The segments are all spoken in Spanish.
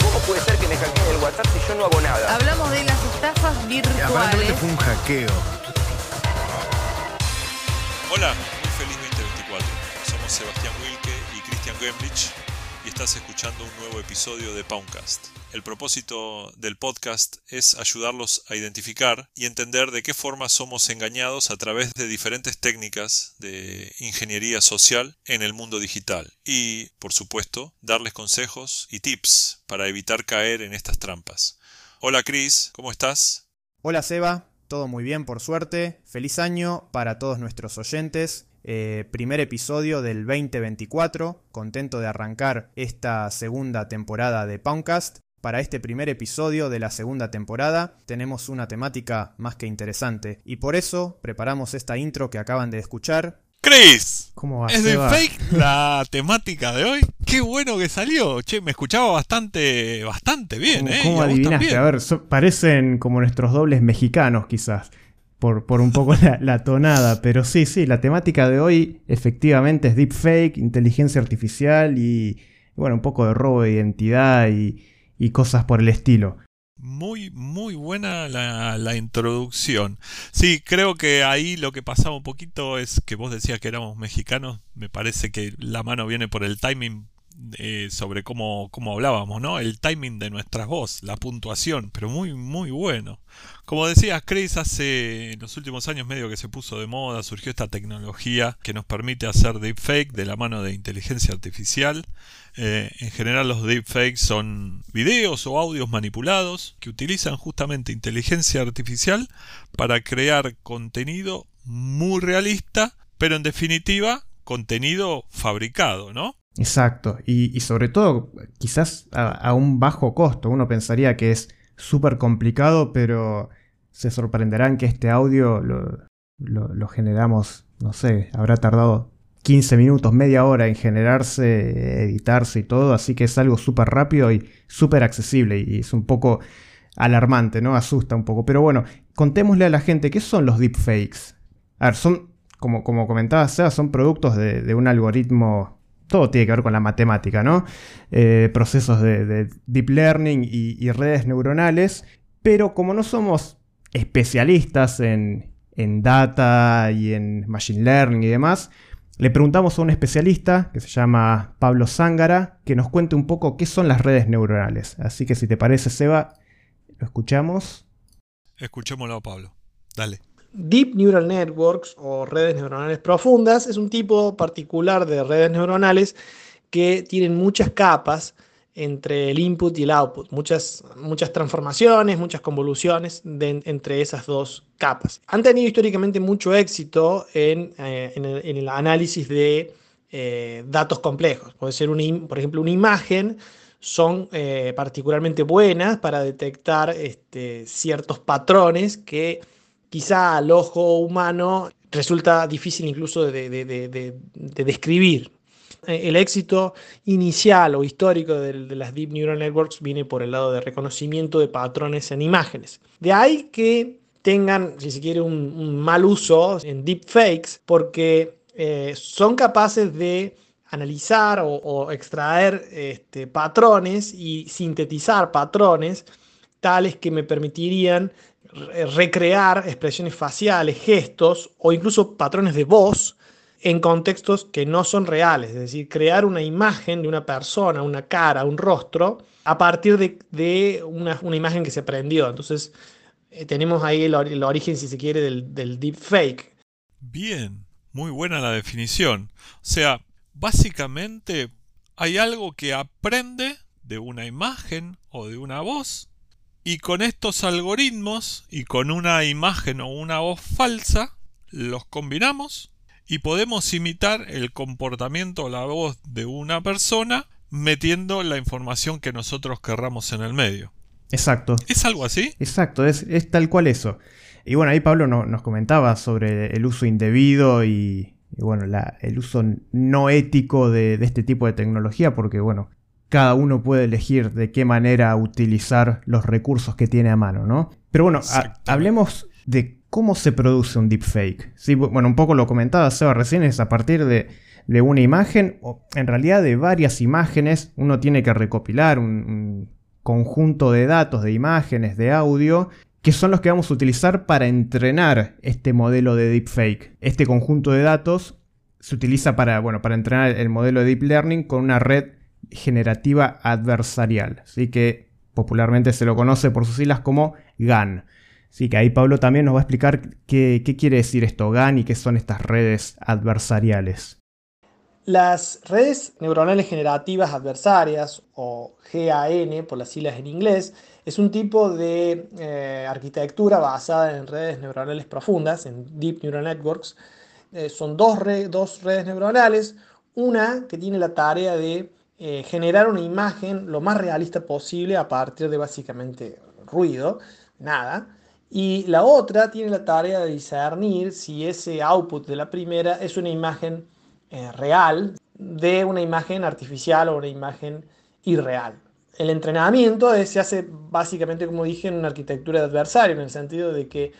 ¿Cómo puede ser que me hackeen el WhatsApp si yo no hago nada? Hablamos de las estafas virtuales. fue un hackeo. Hola, muy feliz 2024. Somos Sebastián Wilke y Christian Gemlich y estás escuchando un nuevo episodio de Poundcast. El propósito del podcast es ayudarlos a identificar y entender de qué forma somos engañados a través de diferentes técnicas de ingeniería social en el mundo digital y, por supuesto, darles consejos y tips para evitar caer en estas trampas. Hola Chris, ¿cómo estás? Hola Seba, todo muy bien por suerte. Feliz año para todos nuestros oyentes. Eh, primer episodio del 2024. Contento de arrancar esta segunda temporada de Poundcast. Para este primer episodio de la segunda temporada tenemos una temática más que interesante y por eso preparamos esta intro que acaban de escuchar. Chris, ¿Cómo va, ¿Es de fake la temática de hoy? Qué bueno que salió. Che, me escuchaba bastante, bastante bien, ¿Cómo, ¿eh? cómo adivinaste? también. A ver, so- parecen como nuestros dobles mexicanos, quizás. Por, por un poco la, la tonada. Pero sí, sí, la temática de hoy efectivamente es deepfake, inteligencia artificial y, bueno, un poco de robo de identidad y, y cosas por el estilo. Muy, muy buena la, la introducción. Sí, creo que ahí lo que pasaba un poquito es que vos decías que éramos mexicanos. Me parece que la mano viene por el timing eh, sobre cómo, cómo hablábamos, ¿no? El timing de nuestras voz, la puntuación, pero muy, muy bueno. Como decías, Chris, hace en los últimos años medio que se puso de moda, surgió esta tecnología que nos permite hacer deepfake de la mano de inteligencia artificial. Eh, en general los deepfakes son videos o audios manipulados que utilizan justamente inteligencia artificial para crear contenido muy realista, pero en definitiva contenido fabricado, ¿no? Exacto. Y, sobre todo, quizás a un bajo costo. Uno pensaría que es súper complicado, pero se sorprenderán que este audio lo, generamos, no sé, habrá tardado 15 minutos, media hora en generarse, editarse y todo. Así que es algo súper rápido y súper accesible. Y es un poco alarmante, ¿no? Asusta un poco. Pero bueno, contémosle a la gente qué son los deepfakes. A ver, son, como, como comentaba Seba, son productos de un algoritmo todo tiene que ver con la matemática, ¿no? Eh, procesos de, de deep learning y, redes neuronales, pero como no somos especialistas en, en data y en machine learning y demás, le preguntamos a un especialista que se llama Pablo Zángara que nos cuente un poco qué son las redes neuronales. Así que si te parece, Seba, lo escuchamos. Escuchémoslo Pablo. Dale. Deep Neural Networks o redes neuronales profundas es un tipo particular de redes neuronales que tienen muchas capas entre el input y el output, muchas, muchas transformaciones, muchas convoluciones entre esas dos capas. Han tenido históricamente mucho éxito en, eh, el, análisis de eh, datos complejos. Puede ser, im- por ejemplo, una imagen son eh, particularmente buenas para detectar este, ciertos patrones que quizá al ojo humano resulta difícil incluso de, de- de- de- de describir. Eh, El éxito inicial o histórico de, las Deep Neural Networks viene por el lado de reconocimiento de patrones en imágenes. De ahí que tengan, si se quiere, un, mal uso en deepfakes, porque eh, son capaces de analizar o, extraer este, patrones y sintetizar patrones tales que me permitirían recrear expresiones faciales, gestos o incluso patrones de voz en contextos que no son reales, es decir, crear una imagen de una persona, una cara, un rostro, a partir de, una, imagen que se prendió. Entonces, eh, tenemos ahí el origen, si se quiere, del, del deepfake. Bien, muy buena la definición. O sea, básicamente hay algo que aprende de una imagen o de una voz y con estos algoritmos y con una imagen o una voz falsa los combinamos y podemos imitar el comportamiento o la voz de una persona metiendo la información que nosotros querramos en el medio. Exacto. ¿Es algo así? Exacto, es, es tal cual eso. Y bueno, ahí Pablo no- nos comentaba sobre el uso indebido y, y bueno, la- el uso no ético de, de este tipo de tecnología, porque bueno, cada uno puede elegir de qué manera utilizar los recursos que tiene a mano, ¿no? Pero bueno, ha- hablemos de ¿cómo se produce un deepfake? Sí, bueno, un poco lo comentaba Seba recién, es a partir de, una imagen, o en realidad de varias imágenes, uno tiene que recopilar un conjunto de datos, de imágenes, de audio, que son los que vamos a utilizar para entrenar este modelo de deepfake. Este conjunto de datos se utiliza para, bueno, para entrenar el modelo de deep learning con una red generativa adversarial, así que popularmente se lo conoce por sus siglas como GAN. Así que ahí Pablo también nos va a explicar qué, quiere decir esto GAN y qué son estas redes adversariales. Las redes neuronales generativas adversarias, o GAN por las siglas en inglés, es un tipo de eh, arquitectura basada en redes neuronales profundas, en Deep Neural Networks. Eh, son dos, redes neuronales, una que tiene la tarea de eh, generar una imagen lo más realista posible a partir de básicamente ruido, nada, y la otra tiene la tarea de discernir si ese output de la primera es una imagen eh, real de una imagen artificial o una imagen irreal. El entrenamiento se hace básicamente, como dije, en una arquitectura de adversario, en el sentido de que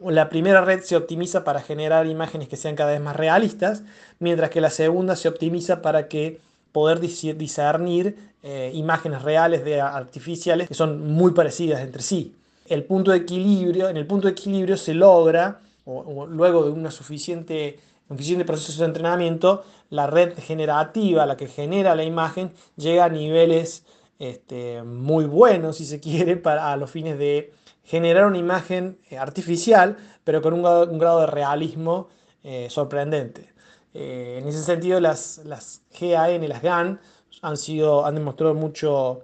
la primera red se optimiza para generar imágenes que sean cada vez más realistas, mientras que la segunda se optimiza para que poder discernir eh, imágenes reales de artificiales que son muy parecidas entre sí. El punto de equilibrio, en el punto de equilibrio se logra, luego de una suficiente en de procesos de entrenamiento, la red generativa, la que genera la imagen, llega a niveles este, muy buenos, si se quiere, para, los fines de generar una imagen eh, artificial, pero con un grado, de realismo eh, sorprendente. Eh, en ese sentido, las, las GAN, las GAN, han, sido, han demostrado mucho,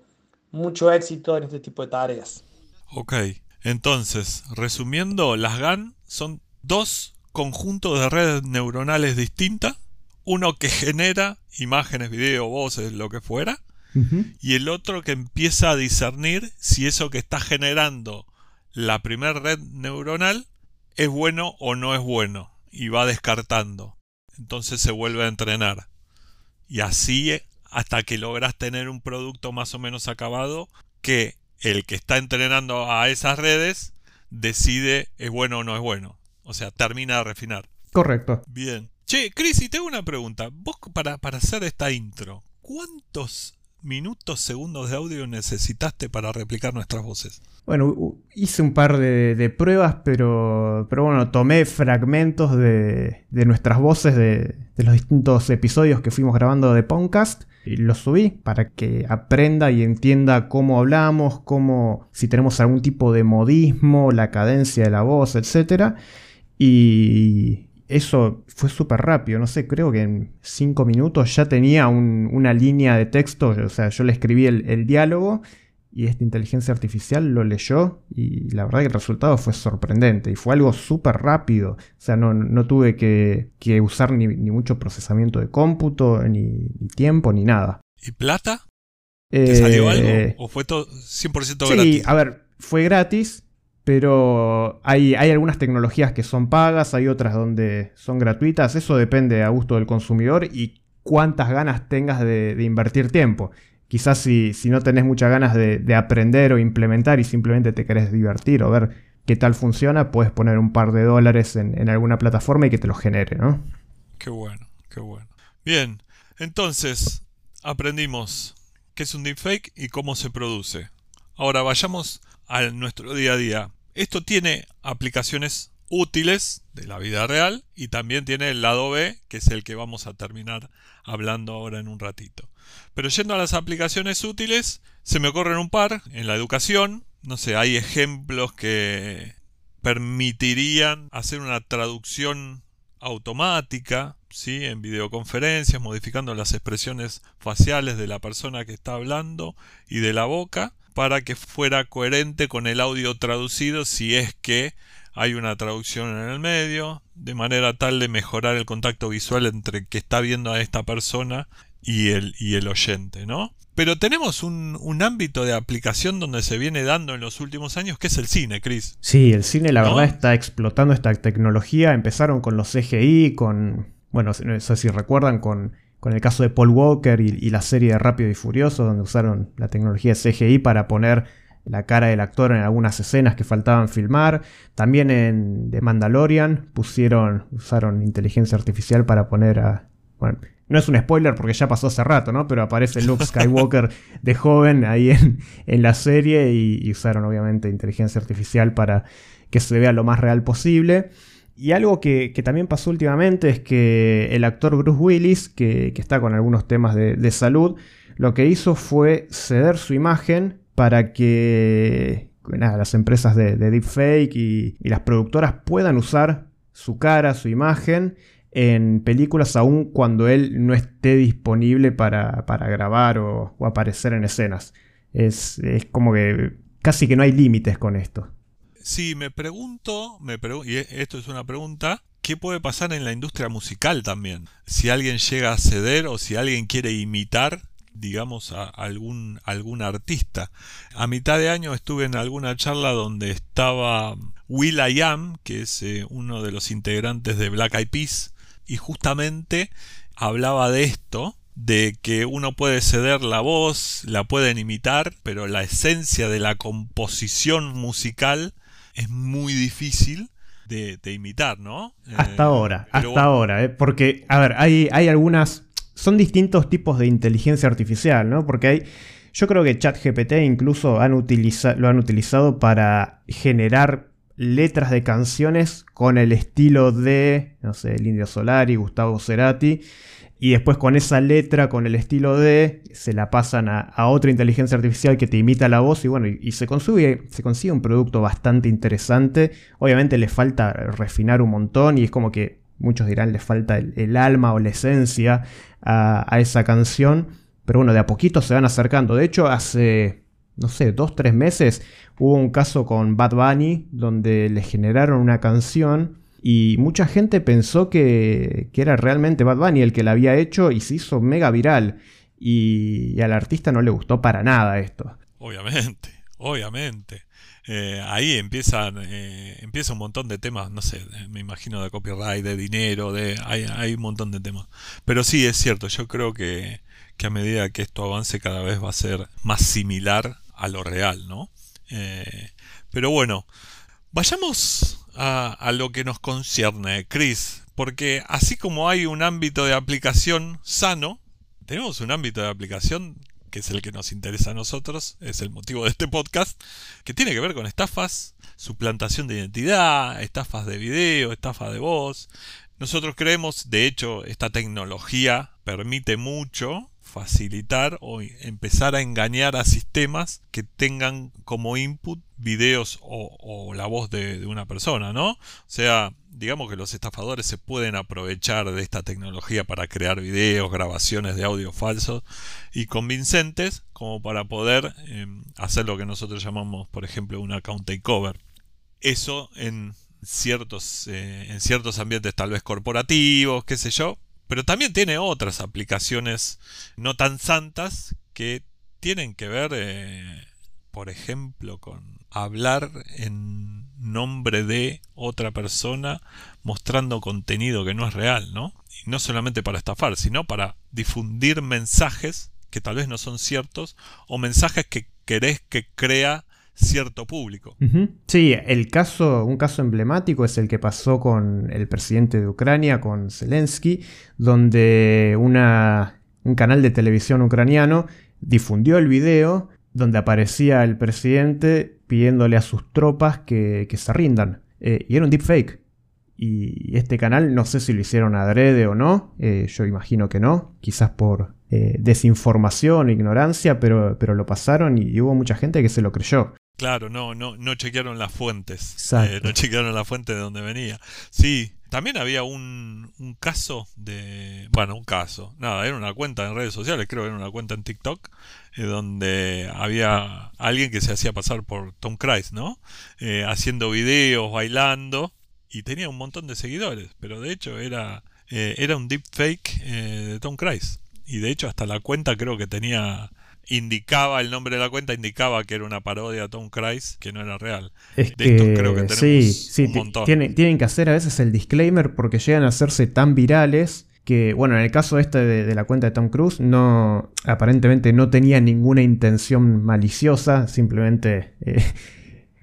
mucho éxito en este tipo de tareas. Ok, entonces, resumiendo, las GAN son dos conjunto de redes neuronales distintas, uno que genera imágenes, video, voces, lo que fuera, y el otro que empieza a discernir si eso que está generando la primera red neuronal es bueno o no es bueno, y va descartando. Entonces se vuelve a entrenar. Y así hasta que logras tener un producto más o menos acabado que el que está entrenando a esas redes decide es bueno o no es bueno. O sea, termina de refinar. Correcto. Bien. Che, Chris, y tengo una pregunta. Vos para, para hacer esta intro, ¿cuántos minutos, segundos de audio necesitaste para replicar nuestras voces? Bueno, hice un par de, pruebas, pero, pero bueno, tomé fragmentos de, de nuestras voces de, de, los distintos episodios que fuimos grabando de podcast y los subí para que aprenda y entienda cómo hablamos, cómo, si tenemos algún tipo de modismo, la cadencia de la voz, etcétera. Y eso fue súper rápido, no sé, creo que en cinco minutos ya tenía una línea de texto, o sea, yo le escribí el, diálogo y esta inteligencia artificial lo leyó y la verdad que el resultado fue sorprendente y fue algo súper rápido, o sea, no, tuve que, usar ni, mucho procesamiento de cómputo, ni, tiempo, ni nada. ¿Y plata? ¿Te salió algo? Eh, ¿O fue todo 100% gratis? Sí, a ver, fue gratis, pero hay, hay, algunas tecnologías que son pagas, hay otras donde son gratuitas. Eso depende a gusto del consumidor y cuántas ganas tengas de, invertir tiempo. Quizás si, no tenés muchas ganas de, aprender o implementar y simplemente te querés divertir o ver qué tal funciona, puedes poner un par de dólares en, en alguna plataforma y que te lo genere, ¿no? Qué bueno, qué bueno. Bien, entonces aprendimos qué es un deepfake y cómo se produce. Ahora vayamos a nuestro día a día. Esto tiene aplicaciones útiles de la vida real y también tiene el lado B, que es el que vamos a terminar hablando ahora en un ratito. Pero yendo a las aplicaciones útiles, se me ocurren un par en la educación. No sé, hay ejemplos que permitirían hacer una traducción automática, ¿sí? en videoconferencias, modificando las expresiones faciales de la persona que está hablando y de la boca para que fuera coherente con el audio traducido si es que hay una traducción en el medio, de manera tal de mejorar el contacto visual entre que está viendo a esta persona y el, y el oyente, ¿no? Pero tenemos un, un, ámbito de aplicación donde se viene dando en los últimos años, que es el cine, Chris. Sí, el cine la verdad está explotando esta tecnología. Empezaron con los CGI, con, bueno, no sé si recuerdan, con con el caso de Paul Walker y, la serie de Rápido y Furioso, donde usaron la tecnología CGI para poner la cara del actor en algunas escenas que faltaban filmar. También en The Mandalorian pusieron, usaron inteligencia artificial para poner a... Bueno, no es un spoiler porque ya pasó hace rato, ¿no? Pero aparece Luke Skywalker de joven ahí en, en la serie y, usaron obviamente inteligencia artificial para que se vea lo más real posible. Y algo que, también pasó últimamente es que el actor Bruce Willis, que, está con algunos temas de, salud, lo que hizo fue ceder su imagen para que las empresas de, deepfake y, y, las productoras puedan usar su cara, su imagen en películas aún cuando él no esté disponible para, grabar o, aparecer en escenas. Es, es como que casi que no hay límites con esto. Sí, me pregunto, me y esto es una pregunta, ¿qué puede pasar en la industria musical también? Si alguien llega a ceder o si alguien quiere imitar, digamos, a algún, algún artista. A mitad de año estuve en alguna charla donde estaba Will I Am, que es eh, uno de los integrantes de Black Eyed Peas, y justamente hablaba de esto, de que uno puede ceder la voz, la pueden imitar, pero la esencia de la composición musical es muy difícil de, imitar, ¿no? Hasta eh, ahora, hasta ahora, ¿eh? porque, a ver, hay, hay algunas, son distintos tipos de inteligencia artificial, ¿no? Porque hay, yo creo que ChatGPT incluso han lo han utilizado para generar letras de canciones con el estilo de, no sé, el Indio Solari, Gustavo Cerati, y después con esa letra, con el estilo de, se la pasan a, otra inteligencia artificial que te imita la voz y bueno, y, se, consigue, se consigue un producto bastante interesante. Obviamente le falta refinar un montón y es como que muchos dirán le falta el, alma o la esencia a, a, esa canción, pero bueno, de a poquito se van acercando. De hecho, hace, no sé, dos, tres meses hubo un caso con Bad Bunny donde le generaron una canción y mucha gente pensó que, era realmente Bad Bunny el que la había hecho y se hizo mega viral. Y, al artista no le gustó para nada esto. Obviamente, obviamente. Eh, ahí empiezan eh, empieza un montón de temas, no sé, me imagino de copyright, de dinero, de hay, hay un montón de temas. Pero sí, es cierto, yo creo que, que, a medida que esto avance cada vez va a ser más similar a lo real, ¿no? Eh, pero bueno, vayamos a, lo que nos concierne, Chris, porque así como hay un ámbito de aplicación sano, tenemos un ámbito de aplicación que es el que nos interesa a nosotros, es el motivo de este podcast, que tiene que ver con estafas, suplantación de identidad, estafas de video, estafas de voz. Nosotros creemos, de hecho, esta tecnología permite mucho facilitar o empezar a engañar a sistemas que tengan como input videos o, la voz de, una persona, ¿no? O sea, digamos que los estafadores se pueden aprovechar de esta tecnología para crear videos, grabaciones de audio falsos y convincentes como para poder em, hacer lo que nosotros llamamos, por ejemplo, un account takeover. Eso en ciertos, eh, en ciertos ambientes tal vez corporativos, qué sé yo, pero también tiene otras aplicaciones no tan santas que tienen que ver, eh, por ejemplo, con hablar en nombre de otra persona mostrando contenido que no es real, ¿no? Y no solamente para estafar, sino para difundir mensajes que tal vez no son ciertos o mensajes que querés que crea cierto público. Sí, el caso, un caso emblemático es el que pasó con el presidente de Ucrania, con Zelensky, donde una, un canal de televisión ucraniano difundió el video donde aparecía el presidente pidiéndole a sus tropas que, se rindan. Eh, y era un deepfake. Y este canal no sé si lo hicieron adrede o no, eh, yo imagino que no, quizás por eh, desinformación, ignorancia, pero, pero lo pasaron y, hubo mucha gente que se lo creyó. Claro, no, no, no chequearon las fuentes. Eh, no chequearon la fuente de donde venía. Sí, también había un, un, caso de. Bueno, un caso. Nada, era una cuenta en redes sociales, creo que era una cuenta en TikTok, eh, donde había alguien que se hacía pasar por Tom Cruise, ¿no? Eh, haciendo videos, bailando, y tenía un montón de seguidores, pero de hecho era, era un deepfake de Tom Cruise. Y de hecho, hasta la cuenta creo que tenía indicaba el nombre de la cuenta, indicaba que era una parodia a Tom Cruise, que no era real. de creo que tenemos sí, sí, un montón. Tienen, tienen que hacer a veces el disclaimer porque llegan a hacerse tan virales que, bueno, en el caso este de, la cuenta de Tom Cruise, no, aparentemente no tenía ninguna intención maliciosa, simplemente eh,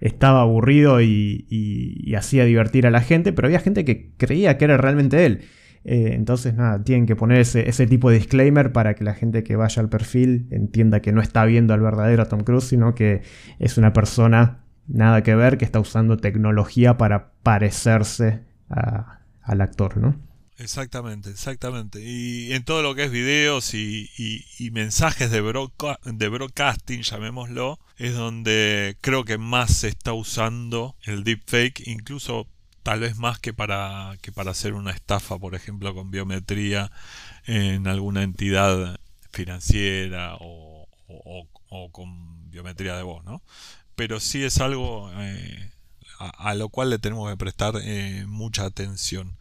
estaba aburrido y, hacía divertir a la gente, pero había gente que creía que era realmente él. Eh, entonces, nada, tienen que poner ese, ese, tipo de disclaimer para que la gente que vaya al perfil entienda que no está viendo al verdadero Tom Cruise, sino que es una persona nada que ver que está usando tecnología para parecerse al actor, ¿no? Exactamente, exactamente. Y en todo lo que es videos y, mensajes de, de broadcasting, llamémoslo, es donde creo que más se está usando el deepfake, incluso tal vez más que para, que para hacer una estafa, por ejemplo, con biometría en alguna entidad financiera o, con biometría de voz, ¿no? Pero sí es algo eh, a, lo cual le tenemos que prestar eh, mucha atención.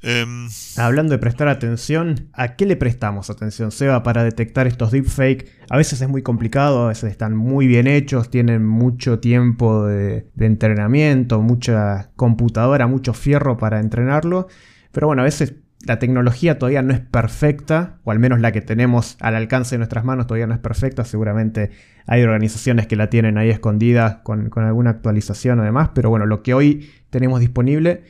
Em, Hablando de prestar atención, ¿a qué le prestamos atención, Seba, para detectar estos deepfakes? A veces es muy complicado, a veces están muy bien hechos, tienen mucho tiempo de, entrenamiento, mucha computadora, mucho fierro para entrenarlo. Pero bueno, a veces la tecnología todavía no es perfecta, o al menos la que tenemos al alcance de nuestras manos todavía no es perfecta. Seguramente hay organizaciones que la tienen ahí escondida con, con alguna actualización o demás, pero bueno, lo que hoy tenemos disponible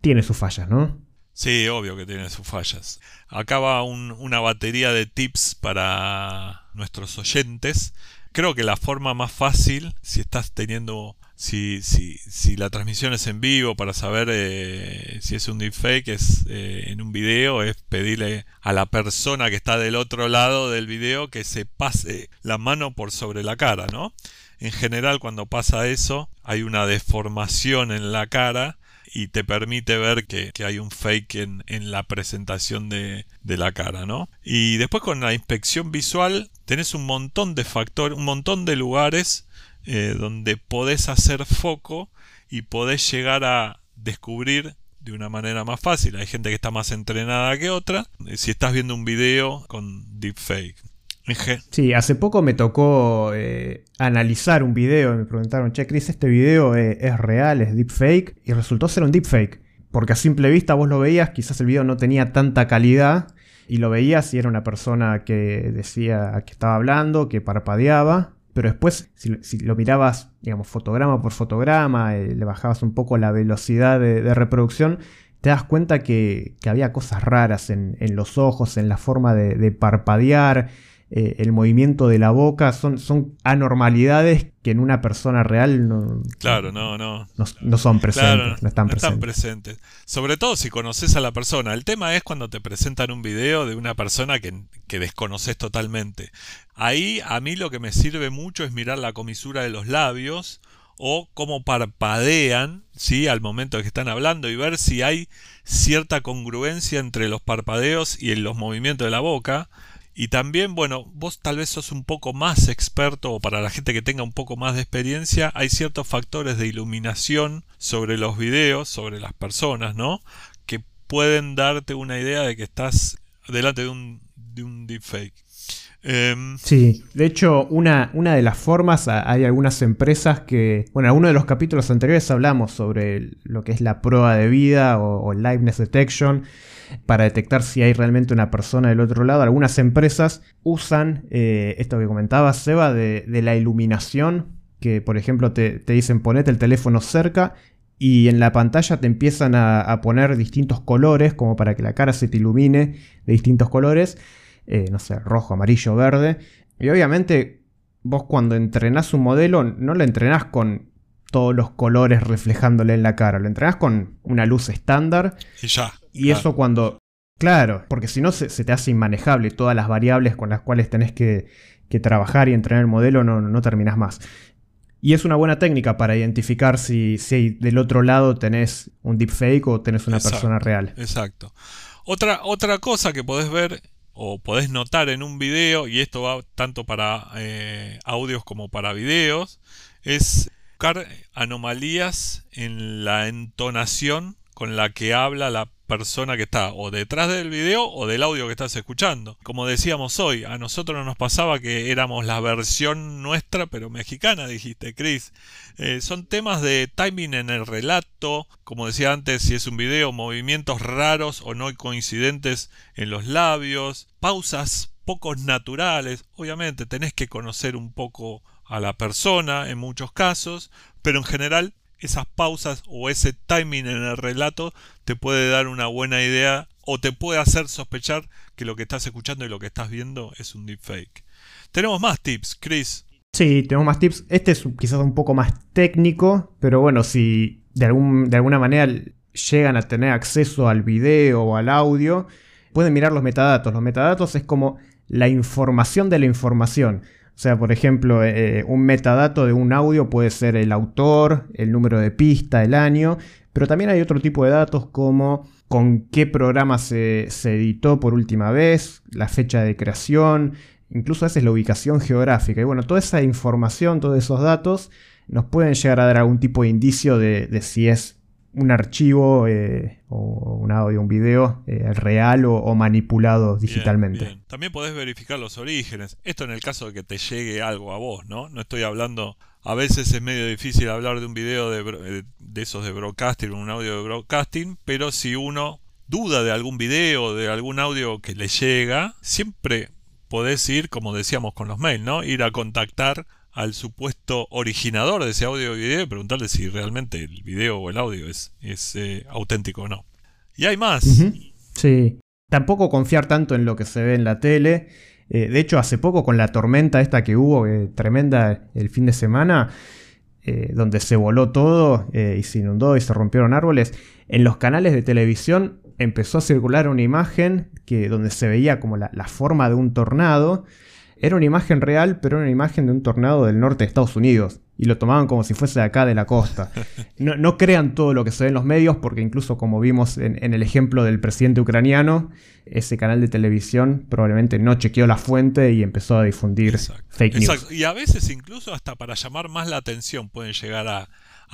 tiene sus fallas, ¿no? Sí, obvio que tiene sus fallas. Acá va una batería de tips para nuestros oyentes. Creo que la forma más fácil, si estás teniendo, si, si, si la transmisión es en vivo para saber eh, si es un deepfake, es eh, en un video, es pedirle a la persona que está del otro lado del video que se pase la mano por sobre la cara, ¿no? En general, cuando pasa eso, hay una deformación en la cara y te permite ver que, hay un fake en, la presentación de, la cara, ¿no? Y después con la inspección visual tenés un montón de factores, un montón de lugares eh, donde podés hacer foco y podés llegar a descubrir de una manera más fácil. Hay gente que está más entrenada que otra. Eh, si estás viendo un video con deepfake. Sí, hace poco me tocó eh, analizar un video y me preguntaron, che, Chris, ¿este video es, es, real, es deepfake? Y resultó ser un deepfake. Porque a simple vista vos lo veías, quizás el video no tenía tanta calidad y lo veías y era una persona que decía que estaba hablando, que parpadeaba. Pero después, si, lo mirabas, digamos, fotograma por fotograma, eh, le bajabas un poco la velocidad de, reproducción, te das cuenta que, había cosas raras en, los ojos, en la forma de parpadear eh, el movimiento de la boca, son, son anormalidades que en una persona real no, claro, no, no. no, son presentes, no están, presentes. Sobre todo si conoces a la persona. El tema es cuando te presentan un video de una persona que, que desconoces totalmente. Ahí a mí lo que me sirve mucho es mirar la comisura de los labios o cómo parpadean ¿sí? al momento de que están hablando y ver si hay cierta congruencia entre los parpadeos y en los movimientos de la boca y también, bueno, vos tal vez sos un poco más experto o para la gente que tenga un poco más de experiencia, hay ciertos factores de iluminación sobre los videos, sobre las personas, ¿no? Que pueden darte una idea de que estás delante de un, de un deepfake. Em, sí, de hecho, una, una, de las formas, hay algunas empresas que, bueno, en uno de los capítulos anteriores hablamos sobre lo que es la prueba de vida o, o liveness detection para detectar si hay realmente una persona del otro lado. Algunas empresas usan eh, esto que comentabas, Seba, de, la iluminación, que por ejemplo te, dicen ponete el teléfono cerca y en la pantalla te empiezan a, poner distintos colores, como para que la cara se te ilumine de distintos colores, eh, no sé, rojo, amarillo, verde. Y obviamente vos cuando entrenás un modelo no lo entrenás con todos los colores reflejándole en la cara, lo entrenás con una luz estándar. Y ya. Y eso cuando... Claro, porque si no se, te hace inmanejable todas las variables con las cuales tenés que, trabajar y entrenar el modelo, no, no terminás más. Y es una buena técnica para identificar si, si del otro lado tenés un deepfake o tenés una persona real. Exacto. Otra, otra cosa que podés ver o podés notar en un video, y esto va tanto para eh, audios como para videos, es buscar anomalías en la entonación con la que habla la persona que está o detrás del video o del audio que estás escuchando. Como decíamos hoy, a nosotros nos pasaba que éramos la versión nuestra, pero mexicana, dijiste, Chris. Eh, son temas de timing en el relato, como decía antes, si es un video, movimientos raros o no coincidentes en los labios, pausas pocos naturales. Obviamente tenés que conocer un poco a la persona en muchos casos, pero en general esas pausas o ese timing en el relato te puede dar una buena idea o te puede hacer sospechar que lo que estás escuchando y lo que estás viendo es un deepfake. Tenemos más tips, Chris. Sí, tenemos más tips. Este es quizás un poco más técnico, pero bueno, si de, algún, de alguna manera llegan a tener acceso al video o al audio, pueden mirar los metadatos. Los metadatos es como la información de la información. Sea, por ejemplo, eh, un metadato de un audio puede ser el autor, el número de pista, el año, pero también hay otro tipo de datos como con qué programa se, editó por última vez, la fecha de creación, incluso a veces la ubicación geográfica. Y bueno, toda esa información, todos esos datos nos pueden llegar a dar algún tipo de indicio de si es un archivo eh, o un audio, un video eh, real o, manipulado digitalmente. También podés verificar los orígenes. Esto en el caso de que te llegue algo a vos, ¿no? No estoy hablando... A veces es medio difícil hablar de un video de, eh, de esos de broadcasting, un audio de broadcasting, pero si uno duda de algún video, de algún audio que le llega, siempre podés ir, como decíamos con los mails, ¿no? Ir a contactar al supuesto originador de ese audio o video y preguntarle si realmente el video o el audio es, es eh, auténtico o no. Y hay más. Sí. Tampoco confiar tanto en lo que se ve en la tele. Eh, de hecho, hace poco con la tormenta esta que hubo, eh, tremenda el fin de semana, donde se voló todo y se inundó y se rompieron árboles, en los canales de televisión empezó a circular una imagen que, donde se veía como la forma de un tornado era una imagen real, pero era una imagen de un tornado del norte de Estados Unidos. Y lo tomaban como si fuese de acá de la costa. No, crean todo lo que se ve en los medios, porque incluso como vimos en, el ejemplo del presidente ucraniano, ese canal de televisión probablemente no chequeó la fuente y empezó a difundir fake news. Y a veces incluso hasta para llamar más la atención pueden llegar a,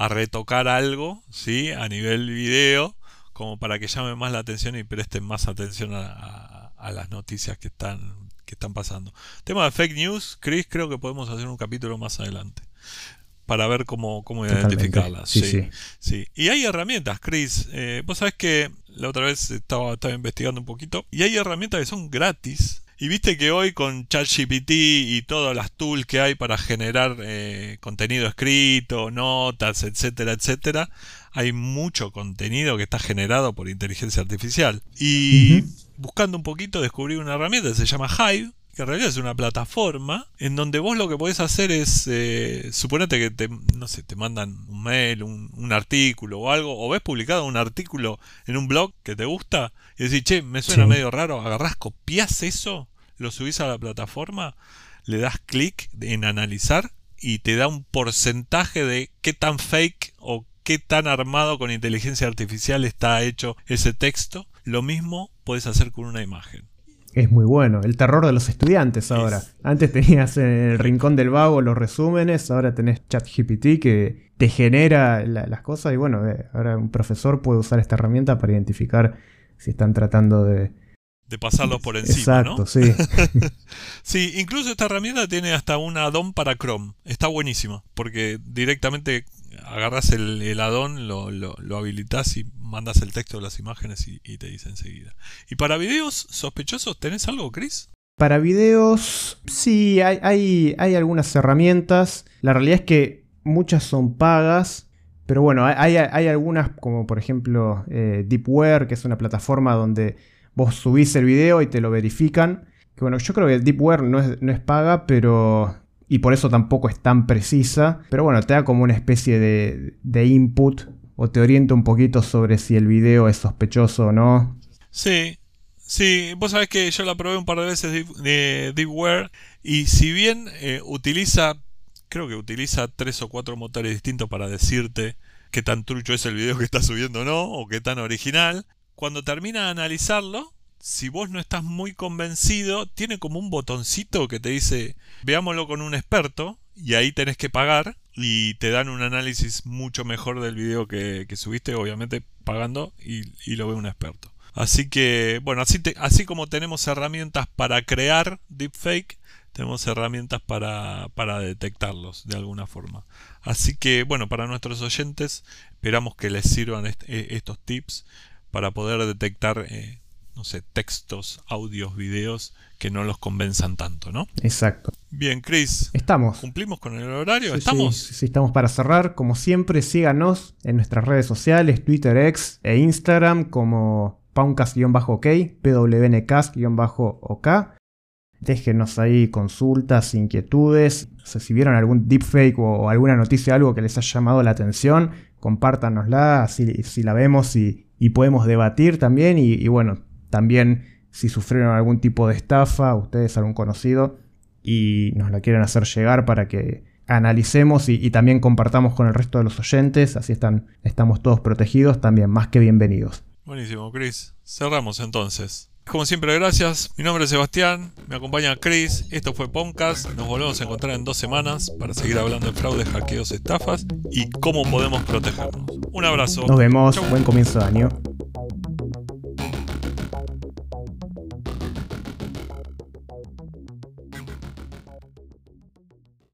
retocar algo, ¿sí? A nivel video, como para que llame más la atención y presten más atención a las noticias que están que están pasando. Tema de fake news, Chris, creo que podemos hacer un capítulo más adelante para ver cómo, cómo identificarlas. Sí, sí, Y hay herramientas, Chris. Eh, vos sabés que la otra vez estaba, estaba investigando un poquito y hay herramientas que son gratis. Y viste que hoy con ChatGPT y todas las tools que hay para generar eh, contenido escrito, notas, etcétera, etcétera, hay mucho contenido que está generado por inteligencia artificial. Y buscando un poquito descubrí una herramienta que se llama Hive, que en realidad es una plataforma en donde vos lo que podés hacer es, eh, suponete que te, no sé, te mandan un mail, un, artículo o algo, o ves publicado un artículo en un blog que te gusta y decís, che, me suena medio raro, agarrás, copias eso, lo subís a la plataforma, le das clic en analizar y te da un porcentaje de qué tan fake o qué tan armado con inteligencia artificial está hecho ese texto. Lo mismo puedes hacer con una imagen. Es muy bueno, el terror de los estudiantes ahora. Antes tenías en el rincón del vago los resúmenes, ahora tenés ChatGPT que te genera las cosas y bueno, eh, ahora un profesor puede usar esta herramienta para identificar si están tratando de... De pasarlos por encima, Exacto, sí. sí, incluso esta herramienta tiene hasta un add-on para Chrome. Está buenísima, porque directamente agarras el, el addon, lo, lo, habilitas y mandas el texto de las imágenes y, te dice enseguida. ¿Y para videos sospechosos tenés algo, Chris? Para videos, sí, hay, hay, algunas herramientas. La realidad es que muchas son pagas. Pero bueno, hay, hay algunas, como por ejemplo eh, Deepware, que es una plataforma donde vos subís el video y te lo verifican. Que bueno, yo creo que Deepware no es, no es paga, pero y por eso tampoco es tan precisa. Pero bueno, te da como una especie de, input o te orienta un poquito sobre si el video es sospechoso o no. Sí, sí, vos sabés que yo la probé un par de veces de Deepware y si bien eh, utiliza, creo que utiliza tres o cuatro motores distintos para decirte qué tan trucho es el video que está subiendo o no, o qué tan original, cuando termina de analizarlo, si vos no estás muy convencido, tiene como un botoncito que te dice, veámoslo con un experto, y ahí tenés que pagar y te dan un análisis mucho mejor del video que, subiste, obviamente pagando y, lo ve un experto. Así que, bueno, así, así como tenemos herramientas para crear deepfake, tenemos herramientas para, para detectarlos de alguna forma. Así que, bueno, para nuestros oyentes, esperamos que les sirvan eh, estos tips para poder detectar, eh, no sé, textos, audios, videos que no los convenzan tanto, ¿no? Exacto. Bien, Chris, Estamos. ¿cumplimos con el horario? Sí, ¿Estamos? Sí, sí, estamos para cerrar. Como siempre, síganos en nuestras redes sociales, Twitter, X e Instagram como pauncast-ok, pwncast-ok. Déjenos ahí consultas, inquietudes. No sé, si vieron algún deepfake o alguna noticia, algo que les haya llamado la atención, compártanosla, así si la vemos y, y podemos debatir también. Y, y bueno, también si sufrieron algún tipo de estafa, ustedes algún conocido, y nos la quieren hacer llegar para que analicemos y, y también compartamos con el resto de los oyentes, así están, estamos todos protegidos, también más que bienvenidos. Buenísimo, Chris. Cerramos entonces. Como siempre, gracias. Mi nombre es Sebastián, me acompaña Chris. Esto fue Podcast. Nos volvemos a encontrar en dos semanas para seguir hablando de fraudes, hackeos, estafas y cómo podemos protegernos. Un abrazo. Nos vemos, Chau. buen comienzo de año.